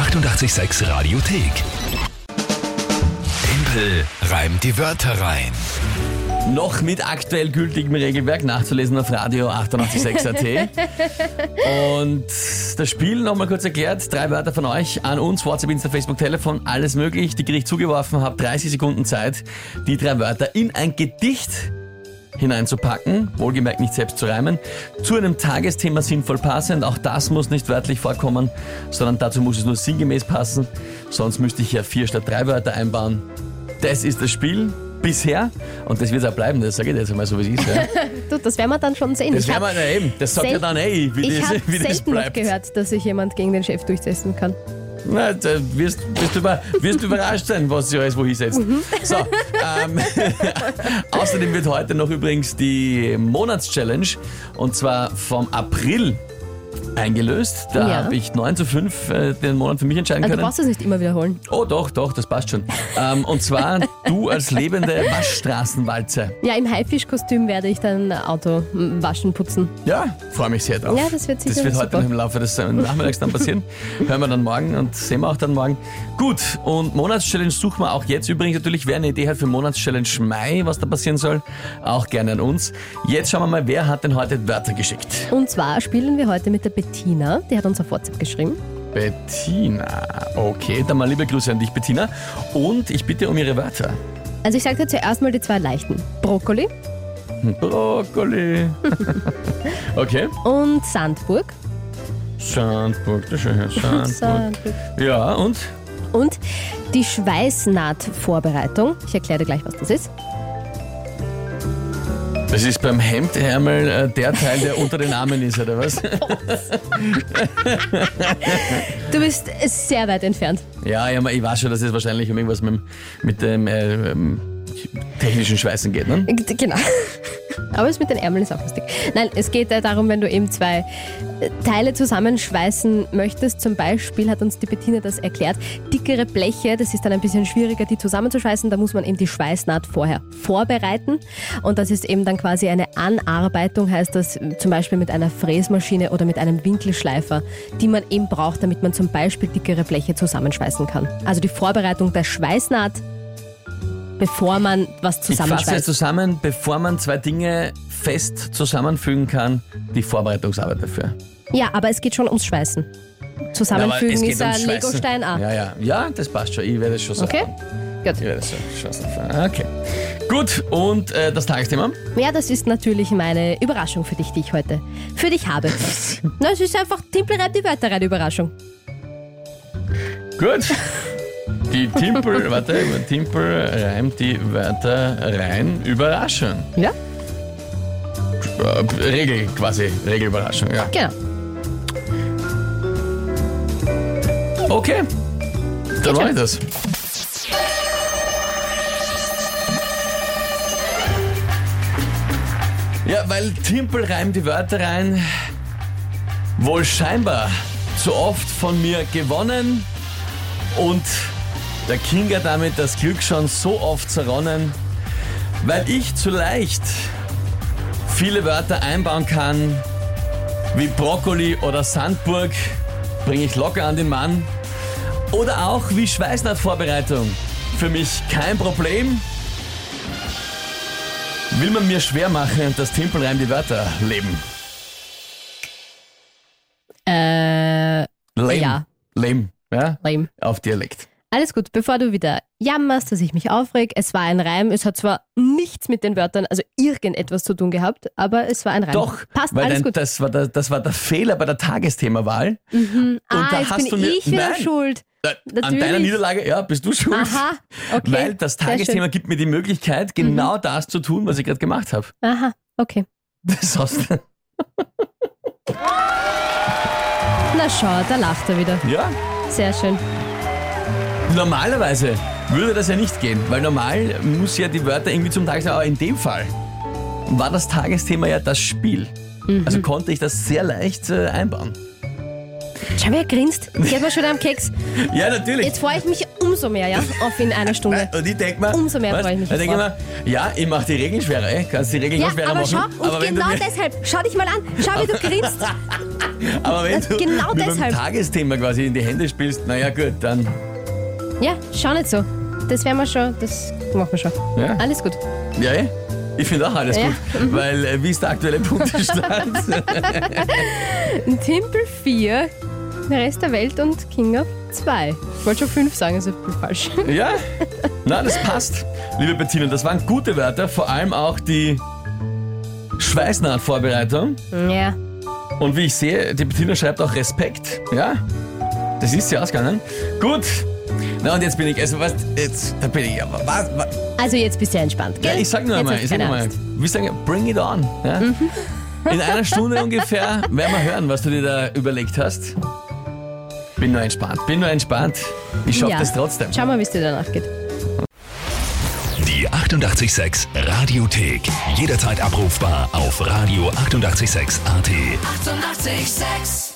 886 Radiothek. Tempel reimt die Wörter rein. Noch mit aktuell gültigem Regelwerk nachzulesen auf Radio 886.at. Und das Spiel nochmal kurz erklärt. Drei Wörter von euch an uns, WhatsApp, Insta, Facebook, Telefon, alles möglich. Die Gericht zugeworfen, habt 30 Sekunden Zeit, die drei Wörter in ein Gedicht hineinzupacken, wohlgemerkt nicht selbst zu reimen, zu einem Tagesthema sinnvoll passend. Auch das muss nicht wörtlich vorkommen, sondern dazu muss es nur sinngemäß passen. Sonst müsste ich ja vier statt drei Wörter einbauen. Das ist das Spiel bisher und das wird auch bleiben, das sage ich jetzt einmal so, wie es ist. Ja. Du, das werden wir dann schon sehen. Das Ich werden wir, eben, das sagt ja dann eh, wie ich das, habe wie das selten noch bleibt. gehört, dass sich jemand gegen den Chef durchsetzen kann. Na, da wirst, wirst, du über, wirst überrascht sein, was sich alles wo hinsetzt. Mhm. So, ähm, außerdem wird heute noch übrigens die Monatschallenge und zwar vom April eingelöst. Da Ja. habe ich 9 zu 5 äh, den Monat für mich entscheiden Also, du können. brauchst es nicht immer wiederholen. Oh doch, doch, das passt schon. ähm, und zwar du als lebende Waschstraßenwalze. Ja, im Haifischkostüm werde ich dein Auto m, waschen, putzen. Ja, freue mich sehr drauf. Ja, das wird sicher Das wird heute super. noch im Laufe des äh, Nachmittags dann passieren. Hören wir dann morgen und sehen wir auch dann morgen. Gut, und Monatschallenge suchen wir auch jetzt. Übrigens natürlich, wer eine Idee hat für Monatschallenge Mai, was da passieren soll, auch gerne an uns. Jetzt schauen wir mal, wer hat denn heute Wörter geschickt? Und zwar spielen wir heute mit der Bettina, die hat uns auf WhatsApp geschrieben. Bettina. Okay, dann mal liebe Grüße an dich, Bettina. Und ich bitte um ihre Wörter. Also ich sage dir zuerst mal die zwei leichten. Brokkoli Brokkoli. okay. und Sandburg. Sandburg, das schöne Sandburg. Sandburg. Ja, und? Und die Schweißnahtvorbereitung. Ich erkläre dir gleich, was das ist. Das ist beim Hemdärmel äh, der Teil, der unter den Armen ist, oder was? Du bist sehr weit entfernt. Ja, ja, ich weiß schon, dass es wahrscheinlich um irgendwas mit, dem- mit dem äh, ähm, technischen Schweißen geht, ne? Genau. Aber es mit den Ärmeln ist auch lustig. Nein, es geht äh, darum, wenn du eben zwei äh, Teile zusammenschweißen möchtest. Zum Beispiel hat uns die Bettina das erklärt. Dickere Bleche, das ist dann ein bisschen schwieriger, die zusammenzuschweißen. Da muss man eben die Schweißnaht vorher vorbereiten. Und das ist eben dann quasi eine Anarbeitung, heißt das zum Beispiel mit einer Fräsmaschine oder mit einem Winkelschleifer, die man eben braucht, damit man zum Beispiel dickere Bleche zusammenschweißen kann. Also die Vorbereitung der Schweißnaht, bevor man was Ich fasse zusammenschweißt. zusammen, bevor man zwei Dinge fest zusammenfügen kann, die Vorbereitungsarbeit dafür. Ja, aber es geht schon ums Schweißen. Zusammenfügen geht ist ein. Legostein auch. Ja, ja, ja, das passt schon. Ich werde es schon sagen. Okay? Gut. Ich werde es schon sagen. Okay. Gut, und äh, das Tagesthema? Ja, das ist natürlich meine Überraschung für dich, die ich heute für dich habe. Na, es ist einfach Timpel reibt die Wörter rein, Überraschung. Gut. Die Timpel, warte, Timpel reimt die Wörter rein. Überraschung. Ja? Äh, Regel quasi, Regelüberraschung, ja. Genau. Okay, dann mache ich das. Ja, weil Timpel reimt die Wörter rein, wohl scheinbar zu oft von mir gewonnen und der Kinga damit das Glück schon so oft zerronnen, weil ich zu leicht viele Wörter einbauen kann, wie Brokkoli oder Sandburg, bringe ich locker an den Mann. Oder auch wie Schweißnahtvorbereitung. Für mich kein Problem. Will man mir schwer machen, das Timpelreim die Wörter leben. Äh, Lame. Ja. Lame, ja? lame. Auf Dialekt. Alles gut, bevor du wieder jammerst, dass ich mich aufreg. Es war ein Reim. Es hat zwar nichts mit den Wörtern, also irgendetwas zu tun gehabt, aber es war ein Reim. Doch, Passt, weil alles dein, gut. Das, war der, das war der Fehler bei der Tagesthemawahl. Und ah, da jetzt bin ich wieder Nein, schuld. äh, An Natürlich. deiner Niederlage, ja, bist du schuld. Aha, okay. Weil das Tagesthema gibt mir die Möglichkeit, genau Mhm. das zu tun, was ich gerade gemacht habe. Aha, okay. Das hast du. Na schau, da lacht er wieder. Ja, Sehr schön. Normalerweise würde das ja nicht gehen, weil normal muss ja die Wörter irgendwie zum Tagesthema, aber in dem Fall war das Tagesthema ja das Spiel. Also konnte ich das sehr leicht äh, einbauen. Schau, wie er grinst. Geht mir schon am Keks. Ja, natürlich. Jetzt freue ich mich umso mehr, ja, auf in einer Stunde. Und ich denke mir, Umso mehr freue ich mich denke ich drauf. mir, ja, ich mache die Regeln schwerer, ey. Kannst die Regeln Ja, schwerer aber machen. schau, aber genau deshalb, schau dich mal an, schau, wie du grinst. aber wenn du genau mir deshalb. Tagesthema quasi in die Hände spielst, naja gut, dann Ja, schau nicht so. Das werden wir schon, das machen wir schon. Ja. Alles gut. Ja, eh? ich finde auch alles Ja. gut. Weil, äh, wie ist der aktuelle Punktestand? Timpel 4, der Rest der Welt und King of 2. Ich wollte schon 5 sagen, ist ein bisschen falsch. ja? Na, das passt. Liebe Bettina, das waren gute Wörter, vor allem auch die Schweißnahtvorbereitung. ja. Und wie ich sehe, die Bettina schreibt auch Respekt. Ja? Das ist sie ausgegangen. Gut. Na und jetzt bin ich, also was, jetzt, da bin ich, aber was, was Also jetzt bist du ja entspannt, gell? Ja, ich sag nur Jetzt einmal, hast ich sag nur mal, Angst. wir sagen, bring it on. Ja? In einer Stunde ungefähr werden wir hören, was du dir da überlegt hast. Bin nur entspannt, bin nur entspannt. Ich schaff Ja. das trotzdem. Schau mal, wie es dir danach geht. Die 886 Radiothek. Jederzeit abrufbar auf radio886.at. 886! 886